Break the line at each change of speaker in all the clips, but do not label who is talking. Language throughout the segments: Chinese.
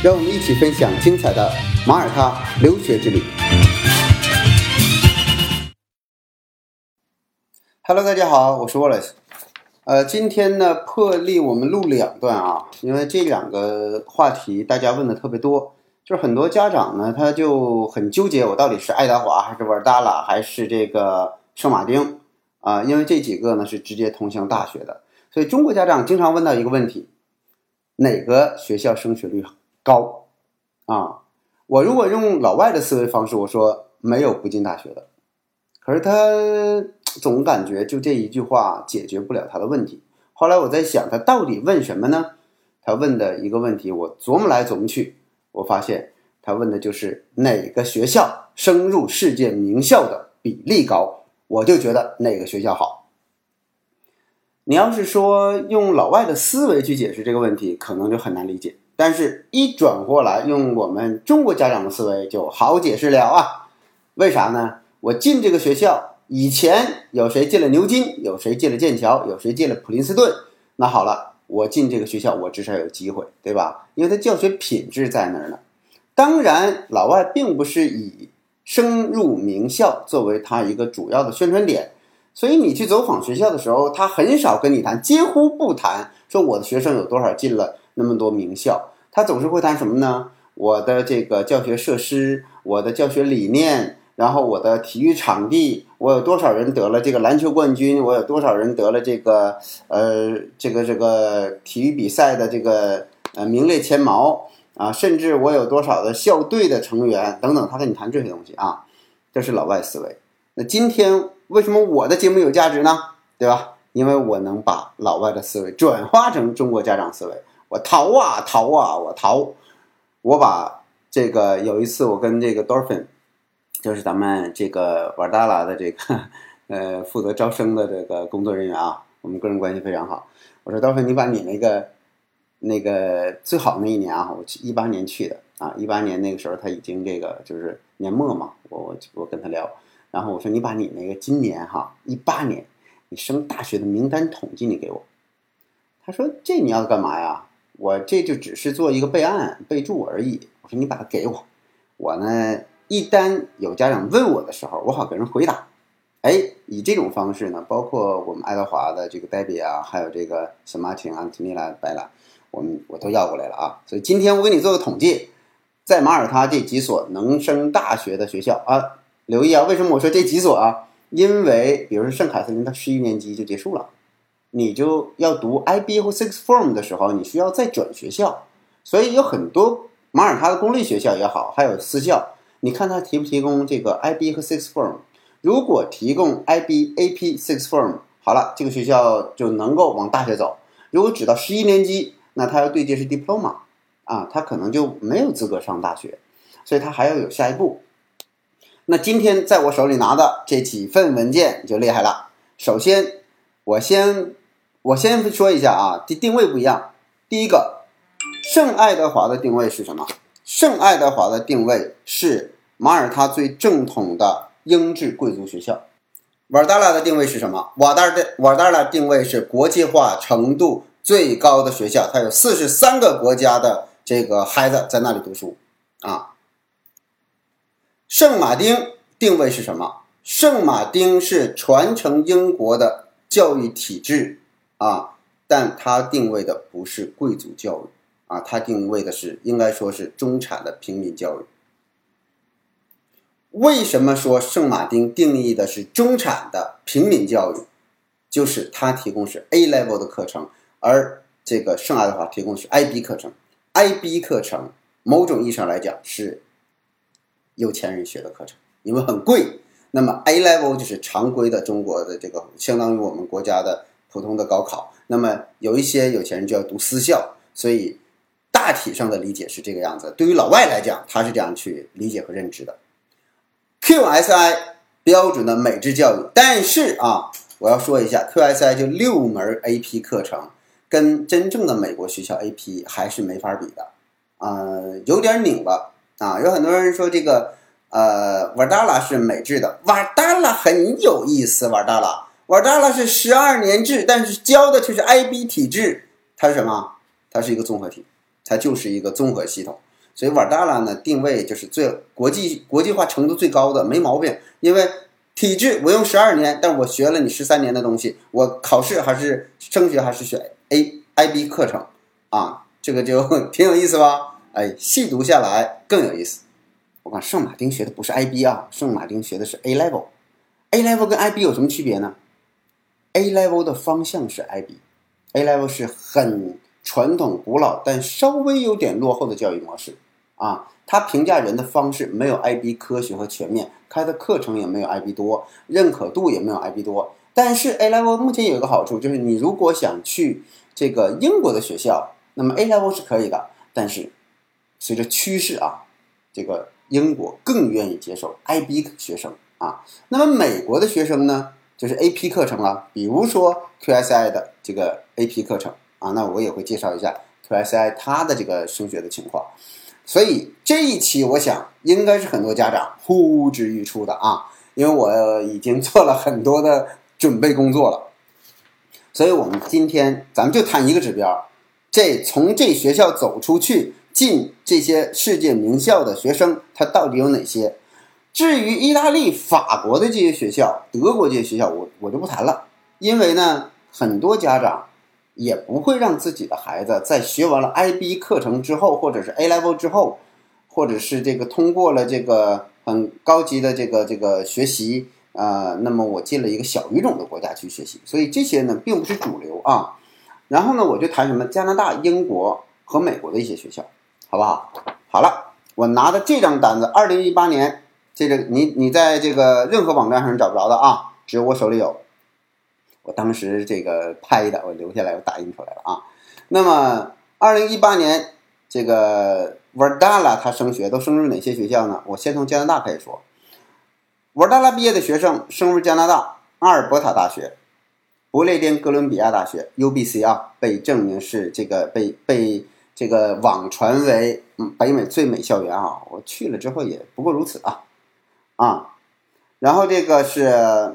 让我们一起分享精彩的马耳他留学之旅。Hello，大家好，我是 Wallace。呃，今天呢破例我们录两段啊，因为这两个话题大家问的特别多，就是很多家长呢他就很纠结，我到底是爱达华还是瓦尔达拉还是这个圣马丁啊？因为这几个呢是直接通向大学的，所以中国家长经常问到一个问题：哪个学校升学率好高啊？我如果用老外的思维方式，我说没有不进大学的，可是他总感觉就这一句话解决不了他的问题。后来我在想，他到底问什么呢？他问的一个问题，我琢磨来琢磨去，我发现他问的就是哪个学校升入世界名校的比例高，我就觉得哪个学校好。你要是说用老外的思维去解释这个问题，可能就很难理解。但是，一转过来用我们中国家长的思维就好解释了啊。为啥呢？我进这个学校以前，有谁进了牛津，有谁进了剑桥，有谁进了普林斯顿。那好了，我进这个学校，我至少有机会，对吧？因为它教学品质在那儿呢。当然，老外并不是以升入名校作为他一个主要的宣传点，所以你去走访学校的时候，他很少跟你谈，几乎不谈说我的学生有多少进了那么多名校。他总是会谈什么呢？我的这个教学设施，我的教学理念。然后我的体育场地，我有多少人得了这个篮球冠军？我有多少人得了这个呃这个这个体育比赛的这个呃名列前茅啊？甚至我有多少的校队的成员等等，他跟你谈这些东西啊，这是老外思维。那今天为什么我的节目有价值呢？对吧？因为我能把老外的思维转化成中国家长思维。我逃啊逃啊我逃！我把这个有一次我跟这个 Dolphin。就是咱们这个玩达拉的这个呃负责招生的这个工作人员啊，我们个人关系非常好。我说到时候你把你那个那个最好那一年啊，我去一八年去的啊，一八年那个时候他已经这个就是年末嘛，我我我跟他聊，然后我说你把你那个今年哈一八年你升大学的名单统计你给我。他说这你要干嘛呀？我这就只是做一个备案备注而已。我说你把它给我，我呢。一旦有家长问我的时候，我好给人回答。哎，以这种方式呢，包括我们爱德华的这个黛比啊，还有这个什么请安提尼拉白兰，我们我都要过来了啊。所以今天我给你做个统计，在马耳他这几所能升大学的学校啊，留意啊，为什么我说这几所啊？因为比如说圣凯瑟琳，它十一年级就结束了，你就要读 IB 或 Six Form 的时候，你需要再转学校，所以有很多马耳他的公立学校也好，还有私校。你看他提不提供这个 IB 和 Six Form？如果提供 IB、AP、Six Form，好了，这个学校就能够往大学走。如果只到十一年级，那他要对接是 Diploma，啊，他可能就没有资格上大学，所以他还要有下一步。那今天在我手里拿的这几份文件就厉害了。首先，我先我先说一下啊，这定位不一样。第一个，圣爱德华的定位是什么？圣爱德华的定位是马耳他最正统的英制贵族学校，瓦达拉的定位是什么？瓦达的瓦达拉定位是国际化程度最高的学校，它有四十三个国家的这个孩子在那里读书啊。圣马丁定位是什么？圣马丁是传承英国的教育体制啊，但它定位的不是贵族教育。啊，它定位的是应该说是中产的平民教育。为什么说圣马丁定义的是中产的平民教育？就是它提供是 A level 的课程，而这个圣爱德华提供是 IB 课程。IB 课程某种意义上来讲是有钱人学的课程，因为很贵。那么 A level 就是常规的中国的这个，相当于我们国家的普通的高考。那么有一些有钱人就要读私校，所以。大体上的理解是这个样子。对于老外来讲，他是这样去理解和认知的。QSI 标准的美制教育，但是啊，我要说一下，QSI 就六门 AP 课程，跟真正的美国学校 AP 还是没法比的，啊，有点拧了啊。有很多人说这个，呃，瓦达拉是美制的，瓦达拉很有意思，瓦达拉，瓦达拉是十二年制，但是教的却是 IB 体制，它是什么？它是一个综合体，它就是一个综合系统。所以瓦达拉呢，定位就是最国际国际化程度最高的，没毛病。因为体制我用十二年，但我学了你十三年的东西，我考试还是升学还是选 A IB 课程啊，这个就挺有意思吧？哎，细读下来更有意思。我看圣马丁学的不是 IB 啊，圣马丁学的是 A level。A level 跟 IB 有什么区别呢？A level 的方向是 IB，A level 是很传统古老但稍微有点落后的教育模式。啊，他评价人的方式没有 IB 科学和全面，开的课程也没有 IB 多，认可度也没有 IB 多。但是 A level 目前有一个好处，就是你如果想去这个英国的学校，那么 A level 是可以的。但是随着趋势啊，这个英国更愿意接受 IB 学生啊。那么美国的学生呢，就是 AP 课程了，比如说 QSI 的这个 AP 课程啊，那我也会介绍一下 QSI 它的这个升学的情况。所以这一期我想应该是很多家长呼之欲出的啊，因为我已经做了很多的准备工作了。所以我们今天咱们就谈一个指标，这从这学校走出去进这些世界名校的学生，他到底有哪些？至于意大利、法国的这些学校、德国这些学校，我我就不谈了，因为呢，很多家长。也不会让自己的孩子在学完了 IB 课程之后，或者是 A level 之后，或者是这个通过了这个很高级的这个这个学习啊，那么我进了一个小语种的国家去学习，所以这些呢并不是主流啊。然后呢，我就谈什么加拿大、英国和美国的一些学校，好不好？好了，我拿的这张单子，二零一八年这个你你在这个任何网站上找不着的啊，只有我手里有。我当时这个拍的，我留下来，我打印出来了啊。那么，二零一八年这个 Verdala 他升学都升入哪些学校呢？我先从加拿大开始说。Verdala 毕业的学生升入加拿大阿尔伯塔大学、不列颠哥伦比亚大学 （UBC） 啊，被证明是这个被被这个网传为北美最美校园啊。我去了之后也不过如此啊啊。然后这个是。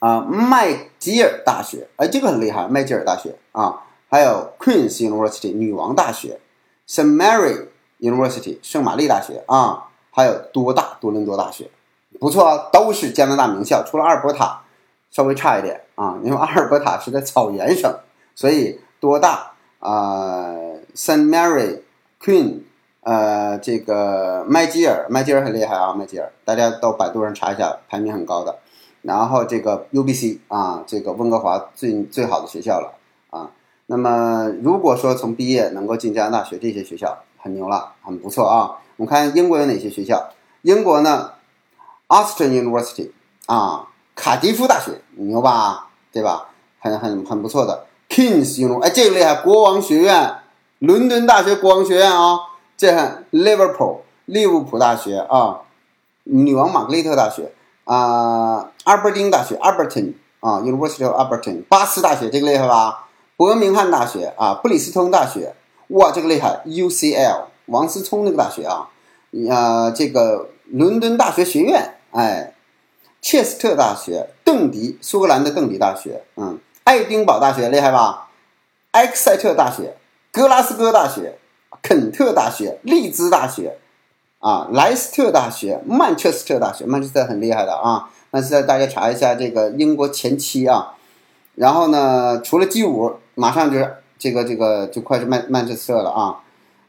啊，麦吉尔大学，哎，这个很厉害，麦吉尔大学啊，还有 Queen's University 女王大学，St Mary University 圣玛丽大学啊，还有多大多伦多大学，不错啊，都是加拿大名校，除了阿尔伯塔稍微差一点啊，因为阿尔伯塔是在草原省，所以多大啊，St Mary Queen，呃，这个麦吉尔，麦吉尔很厉害啊，麦吉尔，大家到百度上查一下，排名很高的。然后这个 UBC 啊，这个温哥华最最好的学校了啊。那么如果说从毕业能够进加拿大学这些学校，很牛了，很不错啊。我们看英国有哪些学校？英国呢，Austin University 啊，卡迪夫大学牛吧，对吧？很很很不错的 Kings 哎，这个厉害，国王学院，伦敦大学国王学院啊。这 Liverpool 利物浦大学啊，女王玛格丽特大学。啊，阿伯丁大学 （Alberton） 啊，University of Alberton，巴斯大学这个厉害吧？伯明翰大学啊，布里斯通大学，哇，这个厉害！UCL，王思聪那个大学啊，啊，这个伦敦大学学院，哎，切斯特大学，邓迪，苏格兰的邓迪大学，嗯，爱丁堡大学厉害吧？埃克塞特大学，格拉斯哥大学，肯特大学，利兹大学。啊，莱斯特大学、曼彻斯特大学，曼彻斯特很厉害的啊。曼彻斯特大家查一下这个英国前七啊。然后呢，除了 G 五，马上就是这个这个就快是曼曼彻斯特了啊。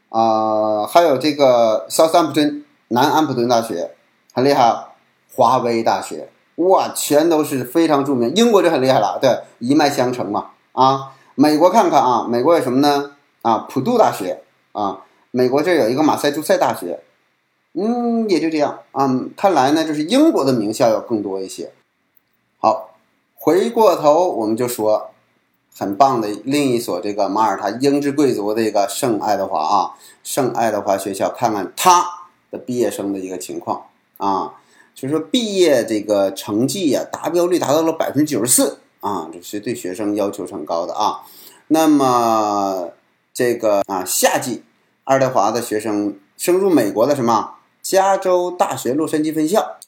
啊，还有这个 Southampton 南安普顿大学很厉害，华威大学哇，全都是非常著名。英国就很厉害了，对，一脉相承嘛啊。美国看看啊，美国有什么呢？啊，普渡大学啊，美国这有一个马赛诸塞大学。嗯，也就这样啊。看来呢，就是英国的名校要更多一些。好，回过头我们就说，很棒的另一所这个马耳他英制贵族的一个圣爱德华啊，圣爱德华学校，看看他的毕业生的一个情况啊，就是说毕业这个成绩呀，达标率达到了百分之九十四啊，这是对学生要求很高的啊。那么这个啊，夏季爱德华的学生升入美国的什么加州大学洛杉矶分校。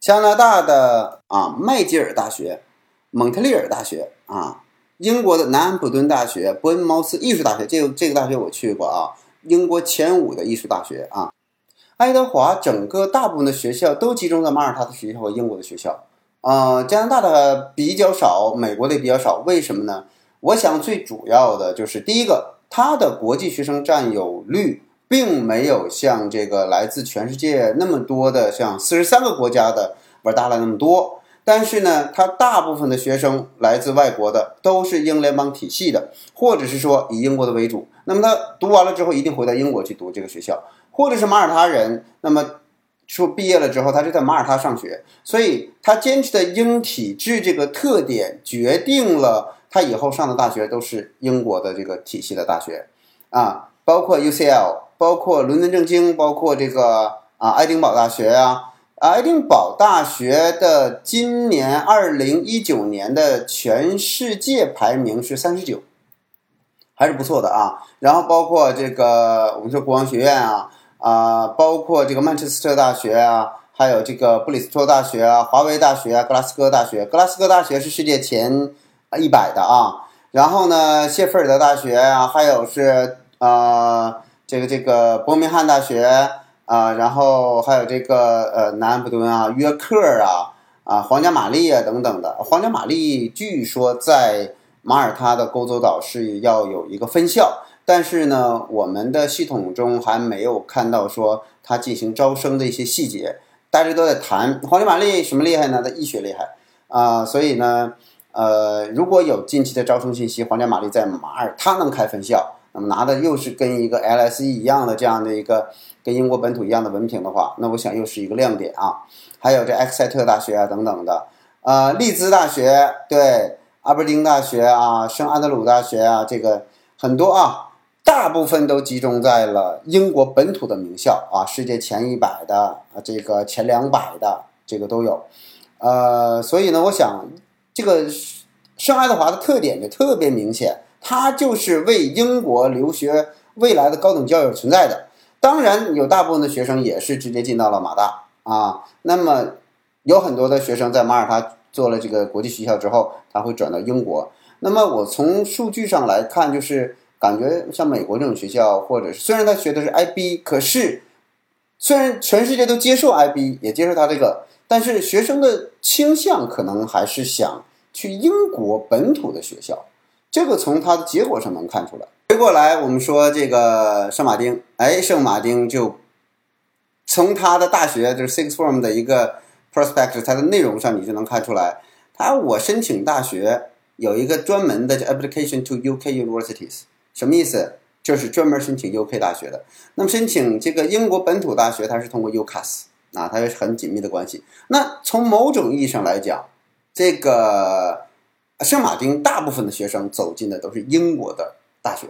加拿大的啊麦吉尔大学、蒙特利尔大学啊，英国的南安普敦大学、伯恩茅斯艺术大学，这个这个大学我去过啊，英国前五的艺术大学啊。爱德华整个大部分的学校都集中在马耳他的学校和英国的学校啊，加拿大的比较少，美国的比较少，为什么呢？我想最主要的就是第一个，它的国际学生占有率。并没有像这个来自全世界那么多的，像四十三个国家的玩大了那么多。但是呢，它大部分的学生来自外国的，都是英联邦体系的，或者是说以英国的为主。那么他读完了之后，一定回到英国去读这个学校，或者是马耳他人。那么说毕业了之后，他就在马耳他上学。所以他坚持的英体制这个特点，决定了他以后上的大学都是英国的这个体系的大学啊，包括 UCL。包括伦敦政经，包括这个啊，爱丁堡大学啊，爱丁堡大学的今年二零一九年的全世界排名是三十九，还是不错的啊。然后包括这个我们说国王学院啊，啊，包括这个曼彻斯特大学啊，还有这个布里斯托大学啊，华威大学啊，格拉斯哥大学，格拉斯哥大学是世界前一百的啊。然后呢，谢菲尔德大学啊，还有是啊。这个这个伯明翰大学啊，然后还有这个呃南安普敦啊、约克啊、啊皇家玛丽啊等等的。皇家玛丽据说在马耳他的勾洲岛是要有一个分校，但是呢，我们的系统中还没有看到说它进行招生的一些细节。大家都在谈皇家玛丽什么厉害呢？它医学厉害啊，所以呢，呃，如果有近期的招生信息，皇家玛丽在马耳他能开分校。那么拿的又是跟一个 LSE 一样的这样的一个跟英国本土一样的文凭的话，那我想又是一个亮点啊。还有这埃克塞特大学啊等等的，呃，利兹大学对，阿伯丁大学啊，圣安德鲁大学啊，这个很多啊，大部分都集中在了英国本土的名校啊，世界前一百的啊，这个前两百的这个都有。呃，所以呢，我想这个圣爱德华的特点就特别明显。它就是为英国留学未来的高等教育存在的。当然，有大部分的学生也是直接进到了马大啊。那么，有很多的学生在马耳他做了这个国际学校之后，他会转到英国。那么，我从数据上来看，就是感觉像美国这种学校，或者是虽然他学的是 IB，可是虽然全世界都接受 IB，也接受他这个，但是学生的倾向可能还是想去英国本土的学校。这个从它的结果上能看出来。回过来，我们说这个圣马丁，哎，圣马丁就从他的大学就是 Six Form 的一个 prospect，它的内容上你就能看出来。他我申请大学有一个专门的叫 application to UK universities，什么意思？就是专门申请 UK 大学的。那么申请这个英国本土大学，它是通过 UCAS 啊，它是很紧密的关系。那从某种意义上来讲，这个。圣马丁大部分的学生走进的都是英国的大学，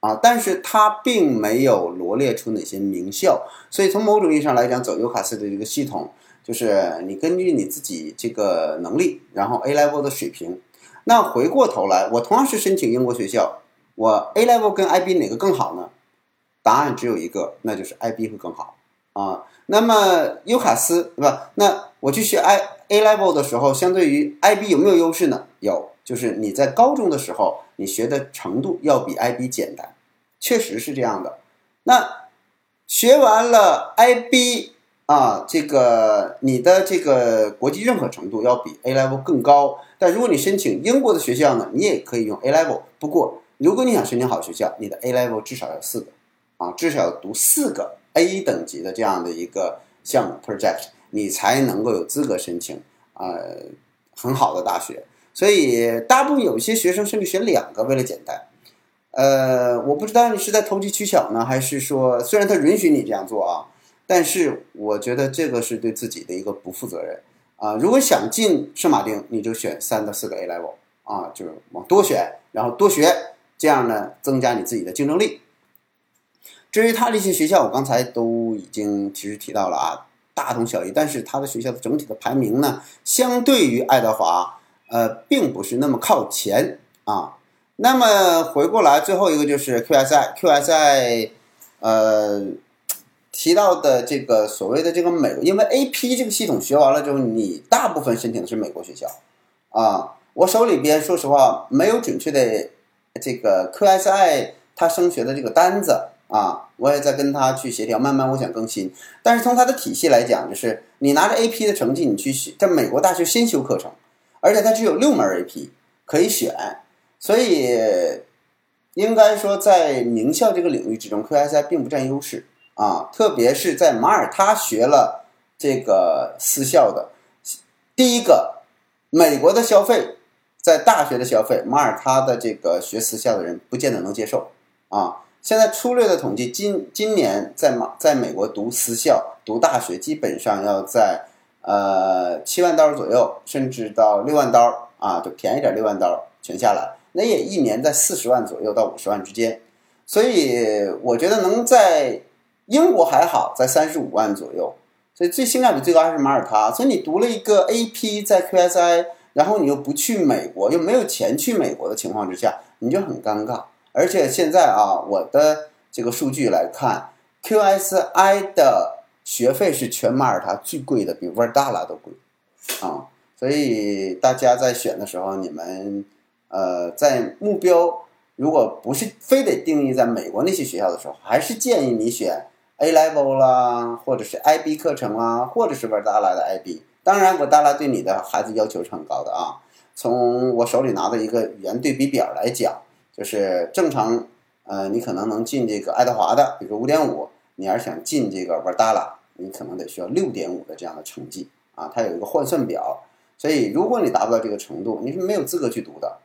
啊，但是他并没有罗列出哪些名校，所以从某种意义上来讲，走尤卡斯的这个系统，就是你根据你自己这个能力，然后 A level 的水平，那回过头来，我同样是申请英国学校，我 A level 跟 IB 哪个更好呢？答案只有一个，那就是 IB 会更好啊。那么尤卡斯不？那我去学 I。A level 的时候，相对于 IB 有没有优势呢？有，就是你在高中的时候，你学的程度要比 IB 简单，确实是这样的。那学完了 IB 啊，这个你的这个国际认可程度要比 A level 更高。但如果你申请英国的学校呢，你也可以用 A level。不过，如果你想申请好学校，你的 A level 至少要四个啊，至少要读四个 A 等级的这样的一个项目 project。你才能够有资格申请，呃，很好的大学。所以大部分有些学生甚至选两个，为了简单。呃，我不知道你是在投机取巧呢，还是说虽然他允许你这样做啊，但是我觉得这个是对自己的一个不负责任啊。如果想进圣马丁，你就选三到四个 A level 啊，就是往多选然后多学，这样呢增加你自己的竞争力。至于他这些学校，我刚才都已经其实提到了啊，大同小异。但是他的学校的整体的排名呢，相对于爱德华，呃，并不是那么靠前啊。那么回过来，最后一个就是 QSI，QSI，呃，提到的这个所谓的这个美，因为 AP 这个系统学完了之后，你大部分申请的是美国学校啊。我手里边说实话没有准确的这个 QSI 他升学的这个单子。啊，我也在跟他去协调，慢慢我想更新。但是从他的体系来讲，就是你拿着 AP 的成绩，你去学在美国大学先修课程，而且它只有六门 AP 可以选，所以应该说在名校这个领域之中，QSI 并不占优势啊。特别是在马耳他学了这个私校的，第一个，美国的消费在大学的消费，马耳他的这个学私校的人不见得能接受啊。现在粗略的统计，今今年在马在美国读私校、读大学，基本上要在呃七万刀左右，甚至到六万刀啊，就便宜点六万刀全下来，那也一年在四十万左右到五十万之间。所以我觉得能在英国还好，在三十五万左右。所以最性价比最高还是马耳他。所以你读了一个 AP 在 QSI，然后你又不去美国，又没有钱去美国的情况之下，你就很尴尬。而且现在啊，我的这个数据来看，QSI 的学费是全马耳他最贵的，比瓦尔达拉都贵啊。所以大家在选的时候，你们呃在目标如果不是非得定义在美国那些学校的时候，还是建议你选 A Level 啦，或者是 IB 课程啊，或者是瓦尔达拉的 IB。当然，瓦尔达拉对你的孩子要求是很高的啊。从我手里拿的一个语言对比表来讲。就是正常，呃，你可能能进这个爱德华的，比如五点五。你要是想进这个瓦达拉，你可能得需要六点五的这样的成绩啊。它有一个换算表，所以如果你达不到这个程度，你是没有资格去读的。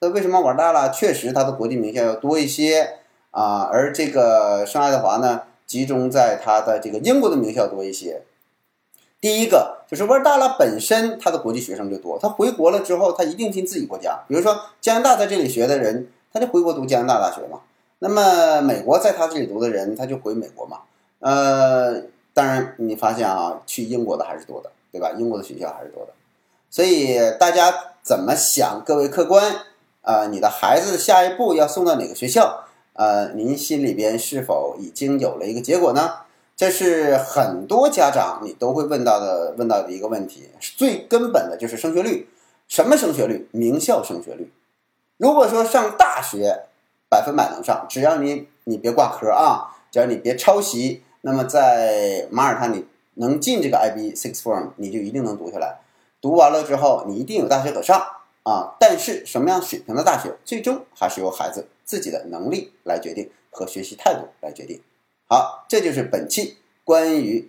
那为什么瓦达拉确实它的国际名校要多一些啊？而这个圣爱德华呢，集中在它的这个英国的名校多一些。第一个就是瓦达拉本身它的国际学生就多，他回国了之后，他一定进自己国家。比如说加拿大在这里学的人。他就回国读加拿大大学嘛，那么美国在他这里读的人，他就回美国嘛。呃，当然你发现啊，去英国的还是多的，对吧？英国的学校还是多的。所以大家怎么想？各位客官，呃，你的孩子下一步要送到哪个学校？呃，您心里边是否已经有了一个结果呢？这是很多家长你都会问到的，问到的一个问题。最根本的就是升学率，什么升学率？名校升学率。如果说上大学，百分百能上，只要你你别挂科啊，只要你别抄袭，那么在马耳他你能进这个 IB Six Form，你就一定能读下来。读完了之后，你一定有大学可上啊。但是什么样水平的大学，最终还是由孩子自己的能力来决定和学习态度来决定。好，这就是本期关于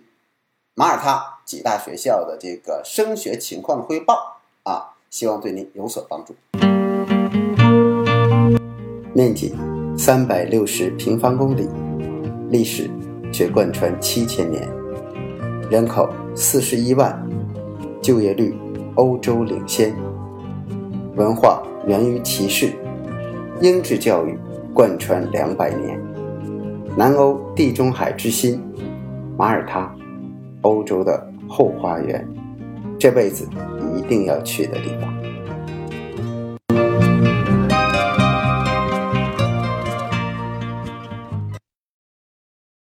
马耳他几大学校的这个升学情况的汇报啊，希望对您有所帮助。面积三百六十平方公里，历史却贯穿七千年，人口四十一万，就业率欧洲领先，文化源于骑士，英制教育贯穿两百年，南欧地中海之心，马耳他，欧洲的后花园，这辈子一定要去的地方。